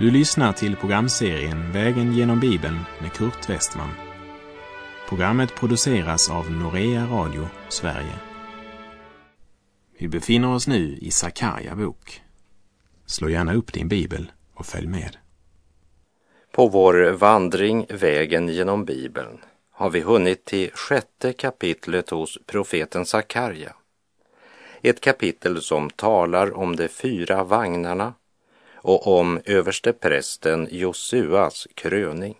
Du lyssnar till programserien Vägen genom Bibeln med Kurt Westman. Programmet produceras av Norea Radio Sverige. Vi befinner oss nu i Sakarja bok. Slå gärna upp din bibel och följ med. På vår vandring Vägen genom Bibeln har vi hunnit till sjätte kapitlet hos profeten Sakarja. Ett kapitel som talar om de fyra vagnarna och om översteprästen Josuas kröning.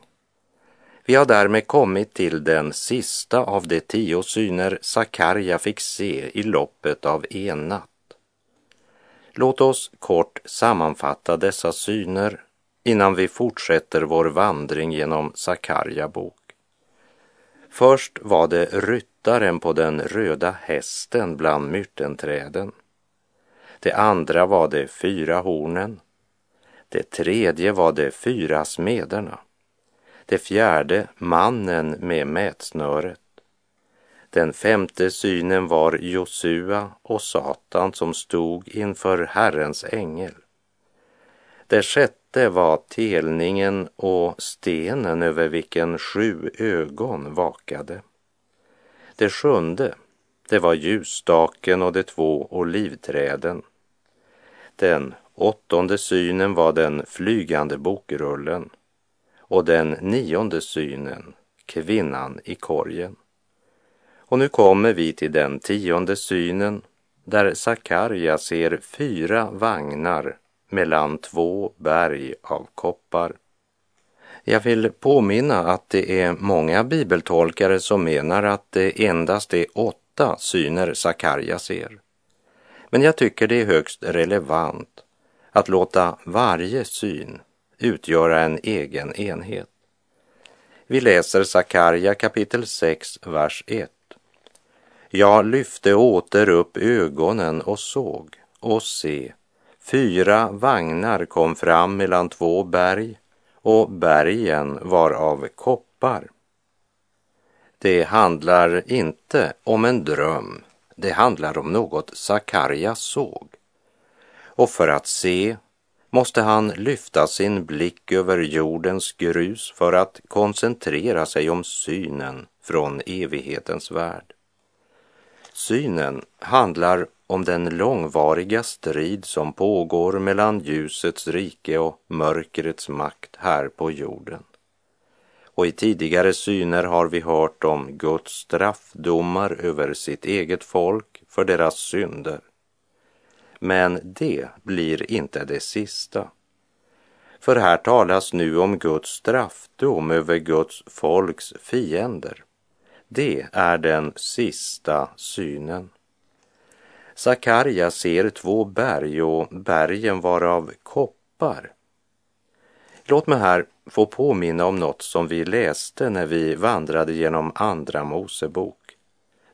Vi har därmed kommit till den sista av de tio syner Sakarja fick se i loppet av en natt. Låt oss kort sammanfatta dessa syner innan vi fortsätter vår vandring genom Sakarja bok. Först var det ryttaren på den röda hästen bland myrtenträden. Det andra var de fyra hornen. Det tredje var de fyra smederna. Det fjärde mannen med mätsnöret. Den femte synen var Josua och Satan som stod inför Herrens ängel. Det sjätte var telningen och stenen över vilken sju ögon vakade. Det sjunde, det var ljusstaken och de två olivträden. Den åttonde synen var den flygande bokrullen och den nionde synen, kvinnan i korgen. Och nu kommer vi till den tionde synen där Sakarja ser fyra vagnar mellan två berg av koppar. Jag vill påminna att det är många bibeltolkare som menar att det endast är åtta syner Sakarja ser. Men jag tycker det är högst relevant att låta varje syn utgöra en egen enhet. Vi läser Sakarja kapitel 6, vers 1. Jag lyfte åter upp ögonen och såg, och se, fyra vagnar kom fram mellan två berg, och bergen var av koppar. Det handlar inte om en dröm, det handlar om något Sakarja såg. Och för att se måste han lyfta sin blick över jordens grus för att koncentrera sig om synen från evighetens värld. Synen handlar om den långvariga strid som pågår mellan ljusets rike och mörkrets makt här på jorden. Och i tidigare syner har vi hört om Guds straffdomar över sitt eget folk för deras synder. Men det blir inte det sista. För här talas nu om Guds straffdom över Guds folks fiender. Det är den sista synen. Sakarja ser två berg och bergen var av koppar. Låt mig här få påminna om något som vi läste när vi vandrade genom Andra Mosebok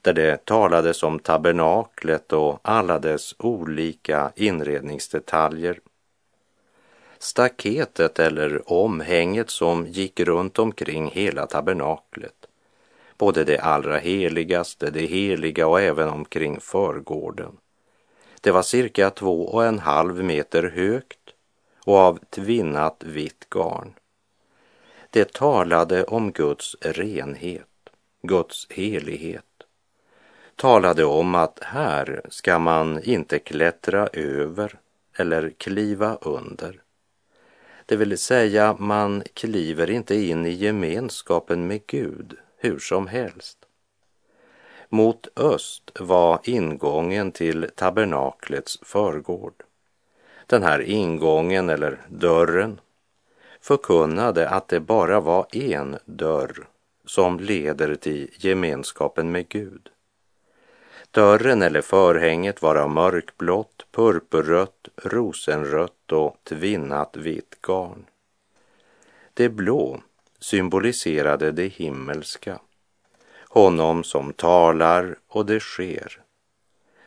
där det talades om tabernaklet och alla dess olika inredningsdetaljer. Staketet eller omhänget som gick runt omkring hela tabernaklet, både det allra heligaste, det heliga och även omkring förgården. Det var cirka två och en halv meter högt och av tvinnat vitt garn. Det talade om Guds renhet, Guds helighet talade om att här ska man inte klättra över eller kliva under. Det vill säga, man kliver inte in i gemenskapen med Gud hur som helst. Mot öst var ingången till tabernaklets förgård. Den här ingången, eller dörren, förkunnade att det bara var en dörr som leder till gemenskapen med Gud. Dörren eller förhänget var av mörkblått, purpurrött, rosenrött och tvinnat vitt garn. Det blå symboliserade det himmelska, honom som talar och det sker.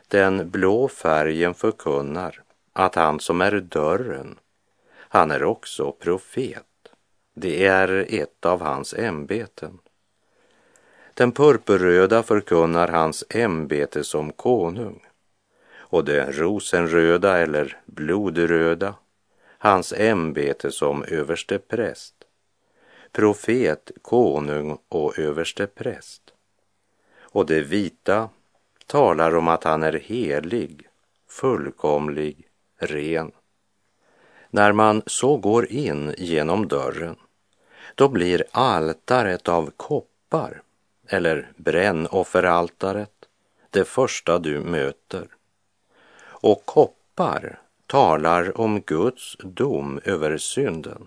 Den blå färgen förkunnar att han som är dörren, han är också profet. Det är ett av hans ämbeten. Den purpurröda förkunnar hans ämbete som konung och det rosenröda eller blodröda hans ämbete som överste präst, profet, konung och överste präst. Och det vita talar om att han är helig, fullkomlig, ren. När man så går in genom dörren, då blir altaret av koppar, eller brännofferaltaret, det första du möter. Och koppar talar om Guds dom över synden.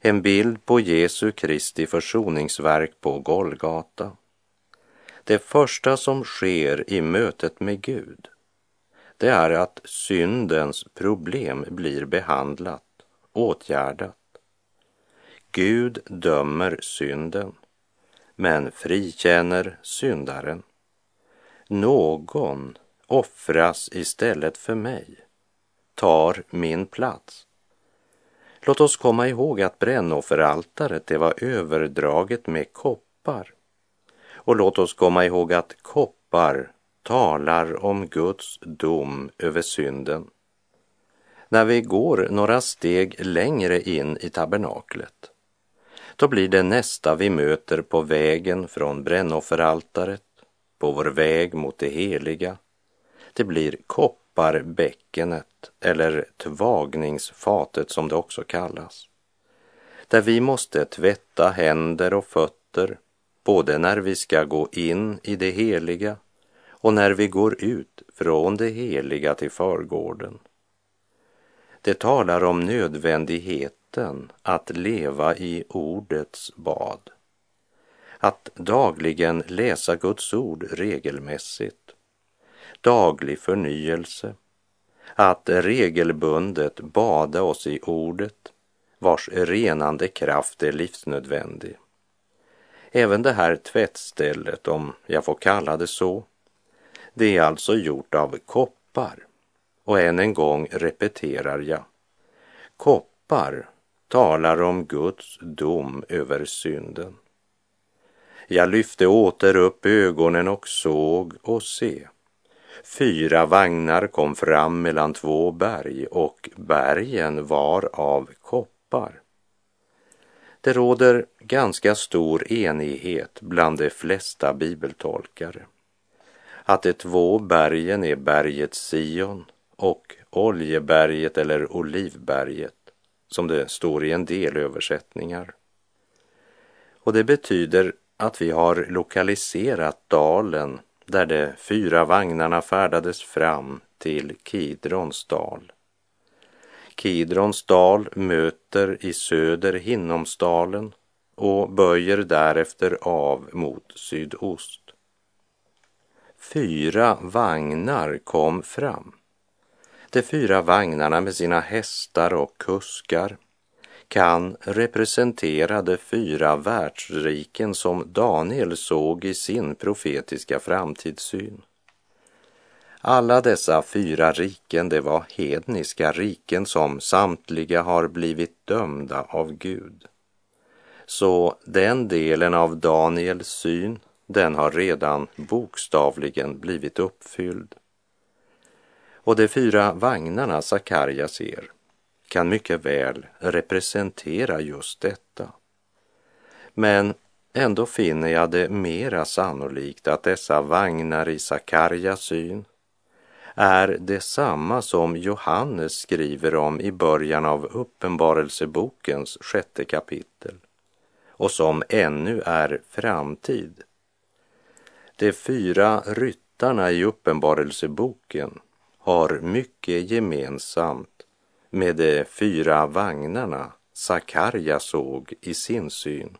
En bild på Jesu Kristi försoningsverk på Golgata. Det första som sker i mötet med Gud, det är att syndens problem blir behandlat, åtgärdat. Gud dömer synden, men frikänner syndaren. Någon offras istället för mig, tar min plats. Låt oss komma ihåg att brännofferaltaret det var överdraget med koppar. Och låt oss komma ihåg att koppar talar om Guds dom över synden. När vi går några steg längre in i tabernaklet, då blir det nästa vi möter på vägen från brännofferaltaret, på vår väg mot det heliga. Det blir kopparbäckenet eller tvagningsfatet som det också kallas. Där vi måste tvätta händer och fötter både när vi ska gå in i det heliga och när vi går ut från det heliga till förgården. Det talar om nödvändighet nödvändigheten att leva i ordets bad. Att dagligen läsa Guds ord regelmässigt. Daglig förnyelse. Att regelbundet bada oss i ordet vars renande kraft är livsnödvändig. Även det här tvättstället, om jag får kalla det så, det är alltså gjort av koppar. Och än en gång repeterar jag. Koppar talar om Guds dom över synden. Jag lyfte åter upp ögonen och såg och se. Fyra vagnar kom fram mellan två berg och bergen var av koppar. Det råder ganska stor enighet bland de flesta bibeltolkare att de två bergen är berget Sion och Oljeberget eller Olivberget, som det står i en del översättningar. Och det betyder att vi har lokaliserat dalen där de fyra vagnarna färdades fram till Kidrons dal. Kidrons dal möter i söder Hinnomsdalen och böjer därefter av mot sydost. Fyra vagnar kom fram. De fyra vagnarna med sina hästar och kuskar kan representera de fyra världsriken som Daniel såg i sin profetiska framtidssyn. Alla dessa fyra riken, det var hedniska riken som samtliga har blivit dömda av Gud. Så den delen av Daniels syn, den har redan bokstavligen blivit uppfylld. Och de fyra vagnarna Sakarja ser kan mycket väl representera just detta. Men ändå finner jag det mera sannolikt att dessa vagnar i Sakarjas syn är detsamma som Johannes skriver om i början av Uppenbarelsebokens sjätte kapitel och som ännu är framtid. De fyra ryttarna i Uppenbarelseboken har mycket gemensamt med de fyra vagnarna Sakarja såg i sin syn.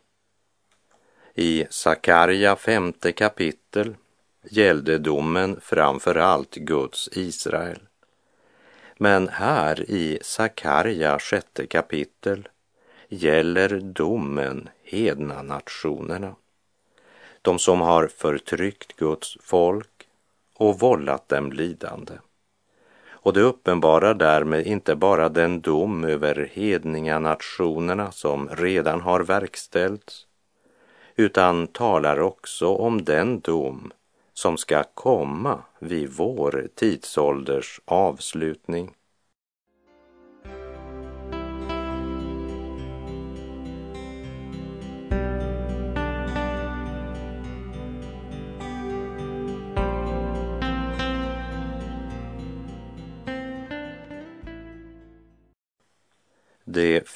I Sakarja femte kapitel gällde domen framför allt Guds Israel. Men här i Sakarja sjätte kapitel gäller domen hedna nationerna. De som har förtryckt Guds folk och vållat dem lidande. Och det uppenbarar därmed inte bara den dom över hedninganationerna som redan har verkställts, utan talar också om den dom som ska komma vid vår tidsålders avslutning.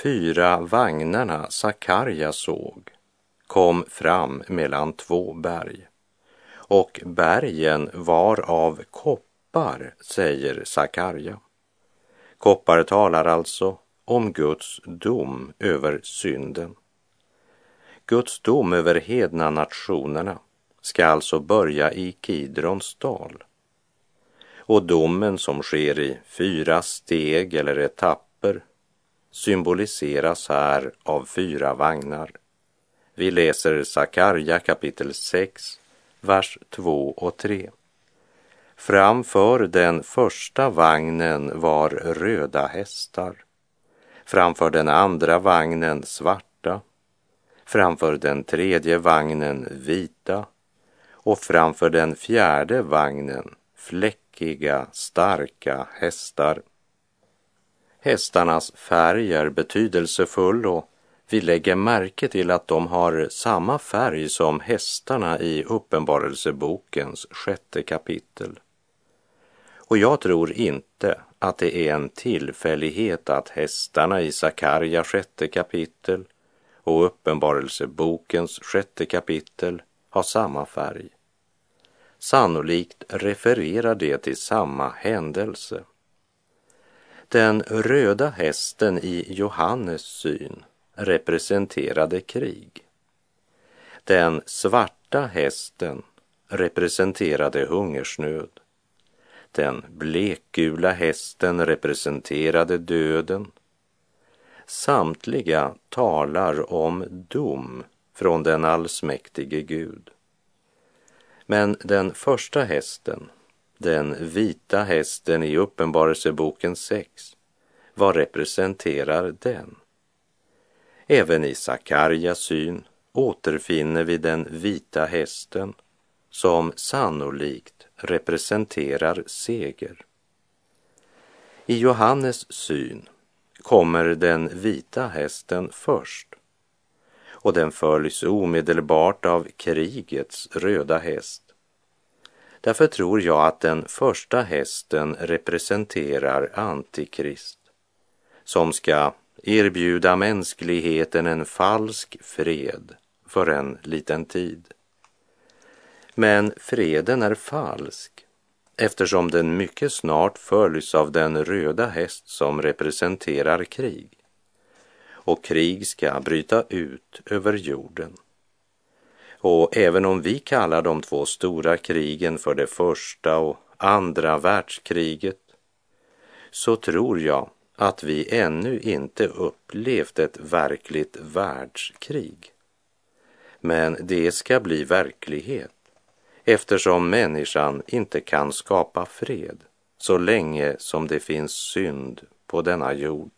Fyra vagnarna Sakarja såg kom fram mellan två berg och bergen var av koppar, säger Sakarja. Koppar talar alltså om Guds dom över synden. Guds dom över hedna nationerna ska alltså börja i Kidrons dal. Och domen som sker i fyra steg eller etapper symboliseras här av fyra vagnar. Vi läser Sakarja kapitel 6, vers 2 och 3. Framför den första vagnen var röda hästar. Framför den andra vagnen svarta. Framför den tredje vagnen vita. Och framför den fjärde vagnen fläckiga, starka hästar. Hästarnas färg är betydelsefull och vi lägger märke till att de har samma färg som hästarna i Uppenbarelsebokens sjätte kapitel. Och jag tror inte att det är en tillfällighet att hästarna i Sakarja sjätte kapitel och Uppenbarelsebokens sjätte kapitel har samma färg. Sannolikt refererar det till samma händelse. Den röda hästen i Johannes syn representerade krig. Den svarta hästen representerade hungersnöd. Den blekgula hästen representerade döden. Samtliga talar om dom från den allsmäktige Gud. Men den första hästen, den vita hästen i Uppenbarelseboken 6, vad representerar den? Även i Sakarjas syn återfinner vi den vita hästen som sannolikt representerar seger. I Johannes syn kommer den vita hästen först och den följs omedelbart av krigets röda häst. Därför tror jag att den första hästen representerar Antikrist som ska erbjuda mänskligheten en falsk fred för en liten tid. Men freden är falsk eftersom den mycket snart följs av den röda häst som representerar krig. Och krig ska bryta ut över jorden. Och även om vi kallar de två stora krigen för det första och andra världskriget så tror jag att vi ännu inte upplevt ett verkligt världskrig. Men det ska bli verklighet eftersom människan inte kan skapa fred så länge som det finns synd på denna jord.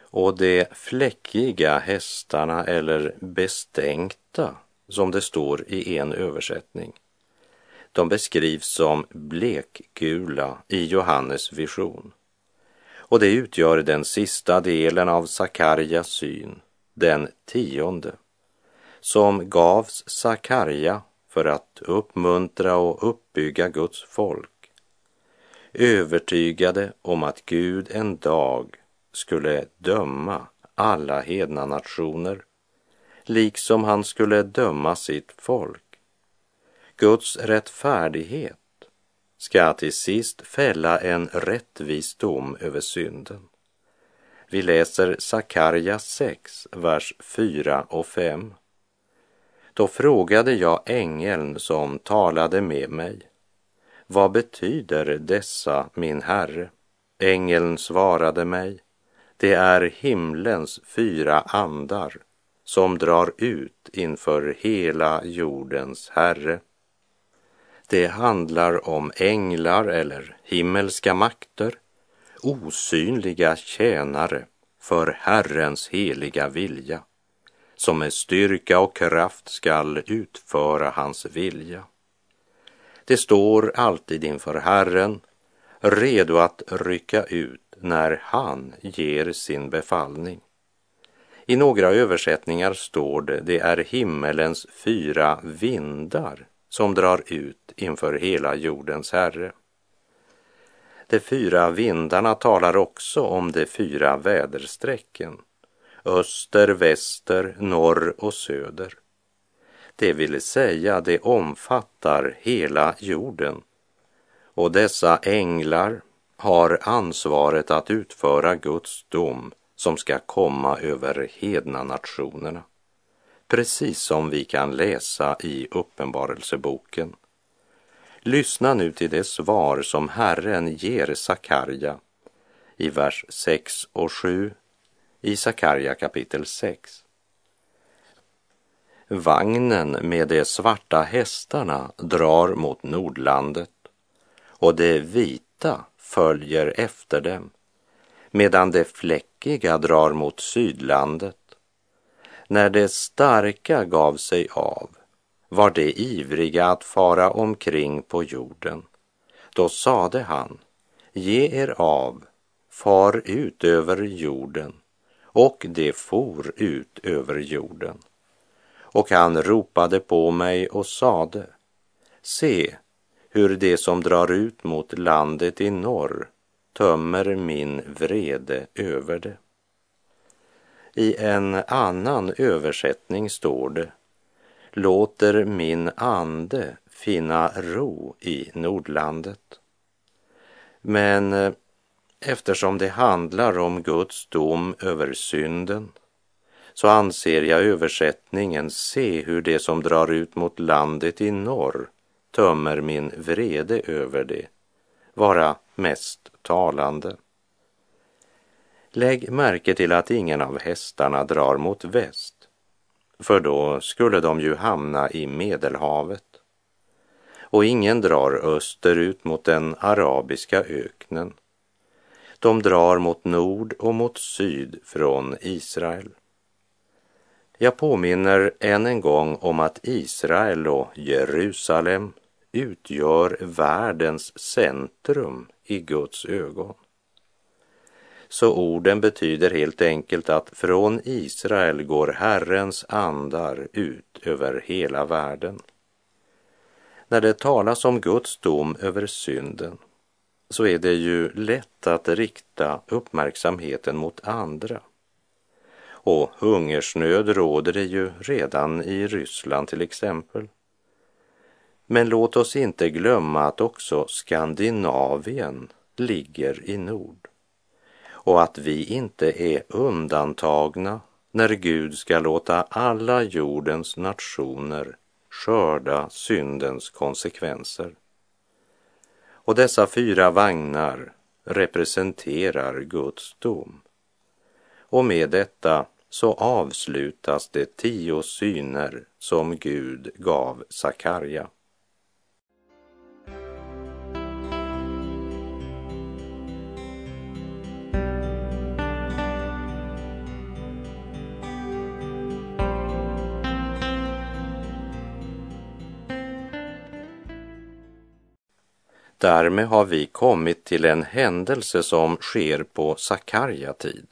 Och de fläckiga hästarna eller bestänkta, som det står i en översättning, de beskrivs som blekgula i Johannes vision. Och det utgör den sista delen av Sakarjas syn, den tionde, som gavs Sakarja för att uppmuntra och uppbygga Guds folk, övertygade om att Gud en dag skulle döma alla hedna nationer, liksom han skulle döma sitt folk. Guds rättfärdighet ska till sist fälla en rättvis dom över synden. Vi läser Sakarja 6, vers 4 och 5. Då frågade jag ängeln som talade med mig. Vad betyder dessa, min herre? Ängeln svarade mig. Det är himlens fyra andar som drar ut inför hela jordens herre. Det handlar om änglar eller himmelska makter, osynliga tjänare för Herrens heliga vilja, som med styrka och kraft skall utföra hans vilja. Det står alltid inför Herren, redo att rycka ut när han ger sin befallning. I några översättningar står det, det är himmelens fyra vindar som drar ut inför hela jordens Herre. De fyra vindarna talar också om de fyra väderstrecken, öster, väster, norr och söder. Det vill säga, det omfattar hela jorden. Och dessa änglar har ansvaret att utföra Guds dom som ska komma över hedna nationerna. Precis som vi kan läsa i Uppenbarelseboken. Lyssna nu till det svar som Herren ger Sakarja i vers 6 och 7 i Sakarja kapitel 6. Vagnen med de svarta hästarna drar mot Nordlandet och de vita följer efter dem medan de fläckiga drar mot Sydlandet. När de starka gav sig av var de ivriga att fara omkring på jorden. Då sade han, ge er av, far ut över jorden, och de for ut över jorden. Och han ropade på mig och sade, se hur det som drar ut mot landet i norr tömmer min vrede över det. I en annan översättning står det låter min ande finna ro i Nordlandet. Men eh, eftersom det handlar om Guds dom över synden så anser jag översättningen se hur det som drar ut mot landet i norr tömmer min vrede över det vara mest talande. Lägg märke till att ingen av hästarna drar mot väst för då skulle de ju hamna i Medelhavet. Och ingen drar österut mot den arabiska öknen. De drar mot nord och mot syd från Israel. Jag påminner än en gång om att Israel och Jerusalem utgör världens centrum i Guds ögon. Så orden betyder helt enkelt att från Israel går Herrens andar ut över hela världen. När det talas om Guds dom över synden så är det ju lätt att rikta uppmärksamheten mot andra. Och hungersnöd råder det ju redan i Ryssland till exempel. Men låt oss inte glömma att också Skandinavien ligger i nord och att vi inte är undantagna när Gud ska låta alla jordens nationer skörda syndens konsekvenser. Och dessa fyra vagnar representerar Guds dom. Och med detta så avslutas de tio syner som Gud gav Sakarja. Därmed har vi kommit till en händelse som sker på Sakarja tid.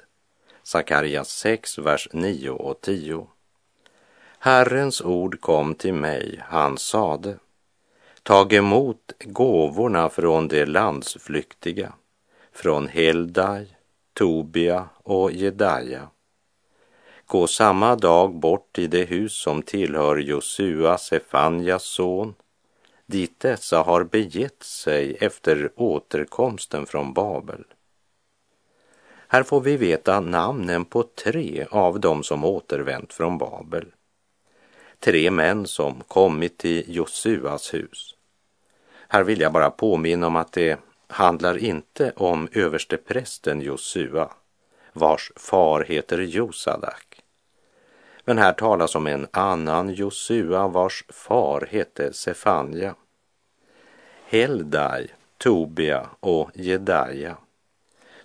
Sakarja 6, vers 9 och 10. Herrens ord kom till mig, han sade, tag emot gåvorna från de landsflyktiga, från Heldai, Tobia och Jedaja. Gå samma dag bort i det hus som tillhör Josua, Sefanjas son, dit dessa har begett sig efter återkomsten från Babel. Här får vi veta namnen på tre av dem som återvänt från Babel. Tre män som kommit till Josuas hus. Här vill jag bara påminna om att det handlar inte om översteprästen Josua, vars far heter Josadak. Men här talas om en annan Josua vars far hette Sefania. Heldai, Tobia och Jedaja.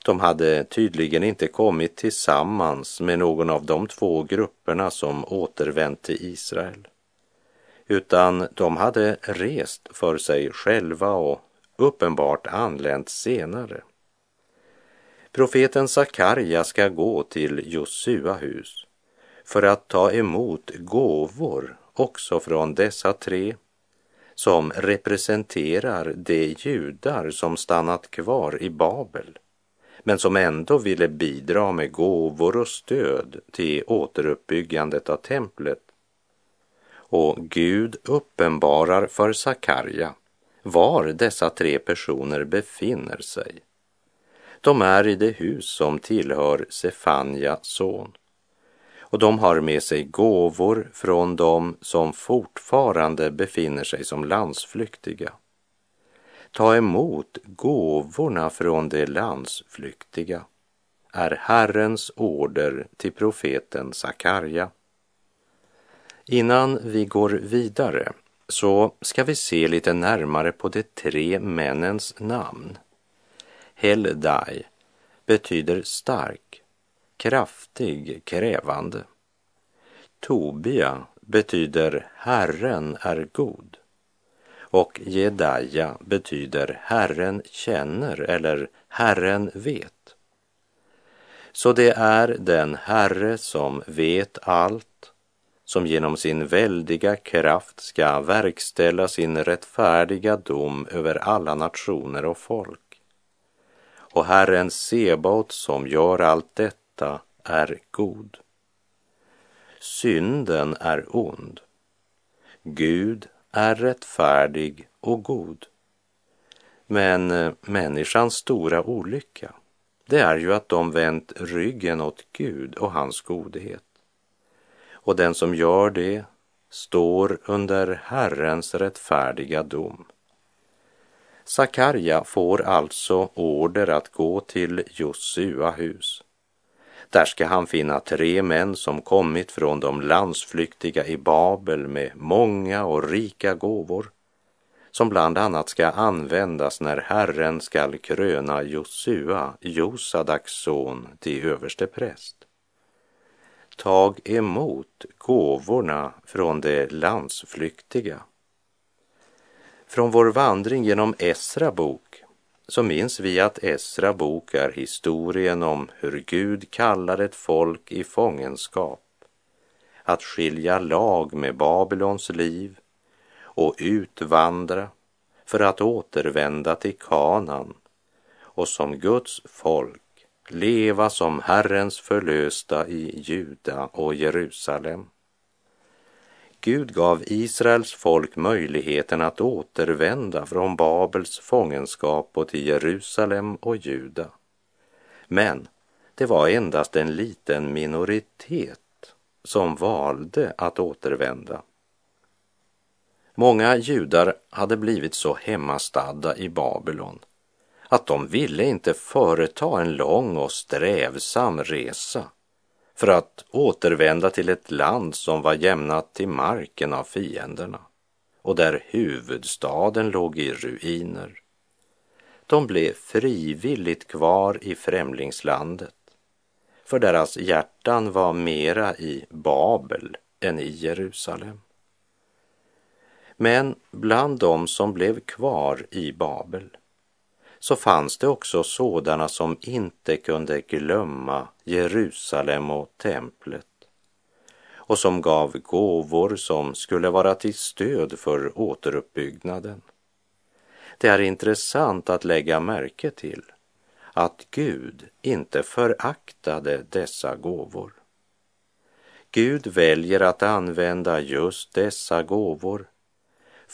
De hade tydligen inte kommit tillsammans med någon av de två grupperna som återvänt till Israel, utan de hade rest för sig själva och uppenbart anlänt senare. Profeten Sakarja ska gå till Josua hus för att ta emot gåvor också från dessa tre som representerar de judar som stannat kvar i Babel men som ändå ville bidra med gåvor och stöd till återuppbyggandet av templet. Och Gud uppenbarar för Sakarja var dessa tre personer befinner sig. De är i det hus som tillhör Sefanja son och de har med sig gåvor från dem som fortfarande befinner sig som landsflyktiga. Ta emot gåvorna från de landsflyktiga är Herrens order till profeten Sakarja. Innan vi går vidare så ska vi se lite närmare på de tre männens namn. Heldai betyder stark, kraftig, krävande. Tobia betyder Herren är god och Jedaja betyder Herren känner eller Herren vet. Så det är den Herre som vet allt, som genom sin väldiga kraft ska verkställa sin rättfärdiga dom över alla nationer och folk. Och Herren Sebaot som gör allt detta är god. Synden är ond. Gud är rättfärdig och god. Men eh, människans stora olycka, det är ju att de vänt ryggen åt Gud och hans godhet. Och den som gör det står under Herrens rättfärdiga dom. Sakarja får alltså order att gå till Josua hus där ska han finna tre män som kommit från de landsflyktiga i Babel med många och rika gåvor som bland annat ska användas när Herren skall kröna Josua, Josadaks son, till överste präst. Tag emot gåvorna från de landsflyktiga. Från vår vandring genom Esra bok så minns vi att Esra bok är historien om hur Gud kallar ett folk i fångenskap att skilja lag med Babylons liv och utvandra för att återvända till Kanan och som Guds folk leva som Herrens förlösta i Juda och Jerusalem. Gud gav Israels folk möjligheten att återvända från Babels fångenskap och till Jerusalem och Juda. Men det var endast en liten minoritet som valde att återvända. Många judar hade blivit så hemmastadda i Babylon att de ville inte företa en lång och strävsam resa för att återvända till ett land som var jämnat till marken av fienderna och där huvudstaden låg i ruiner. De blev frivilligt kvar i främlingslandet för deras hjärtan var mera i Babel än i Jerusalem. Men bland dem som blev kvar i Babel så fanns det också sådana som inte kunde glömma Jerusalem och templet och som gav gåvor som skulle vara till stöd för återuppbyggnaden. Det är intressant att lägga märke till att Gud inte föraktade dessa gåvor. Gud väljer att använda just dessa gåvor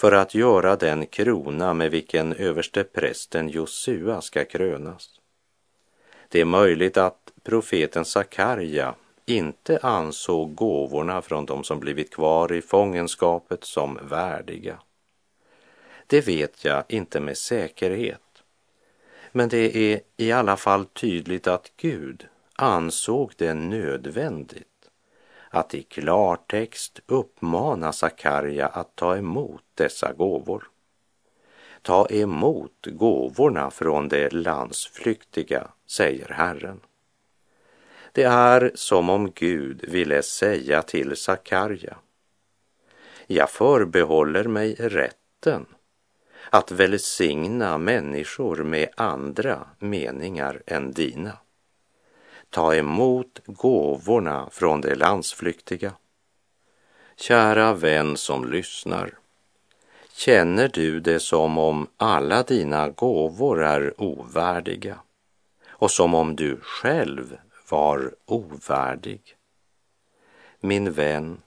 för att göra den krona med vilken överste prästen Josua ska krönas. Det är möjligt att profeten Sakarja inte ansåg gåvorna från de som blivit kvar i fångenskapet som värdiga. Det vet jag inte med säkerhet. Men det är i alla fall tydligt att Gud ansåg det nödvändigt att i klartext uppmana Sakarja att ta emot dessa gåvor. Ta emot gåvorna från de landsflyktiga, säger Herren. Det är som om Gud ville säga till Sakarja. Jag förbehåller mig rätten att välsigna människor med andra meningar än dina ta emot gåvorna från de landsflyktiga. Kära vän som lyssnar. Känner du det som om alla dina gåvor är ovärdiga och som om du själv var ovärdig? Min vän,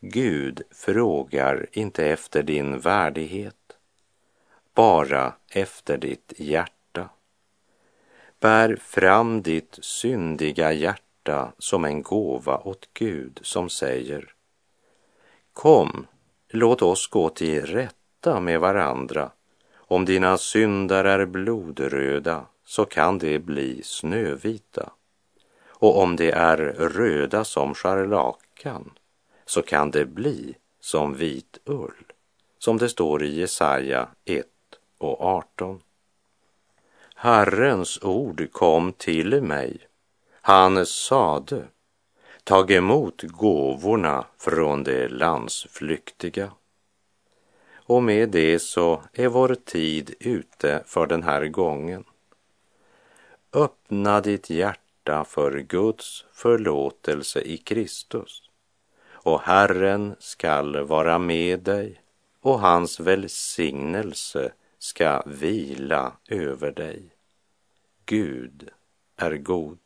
Gud frågar inte efter din värdighet, bara efter ditt hjärta. Bär fram ditt syndiga hjärta som en gåva åt Gud som säger Kom, låt oss gå till rätta med varandra. Om dina syndar är blodröda så kan de bli snövita. Och om de är röda som scharlakan så kan det bli som vit ull, som det står i Jesaja 1 och 18. Herrens ord kom till mig. Han sade, tag emot gåvorna från de landsflyktiga. Och med det så är vår tid ute för den här gången. Öppna ditt hjärta för Guds förlåtelse i Kristus och Herren skall vara med dig och hans välsignelse ska vila över dig. Gud är god.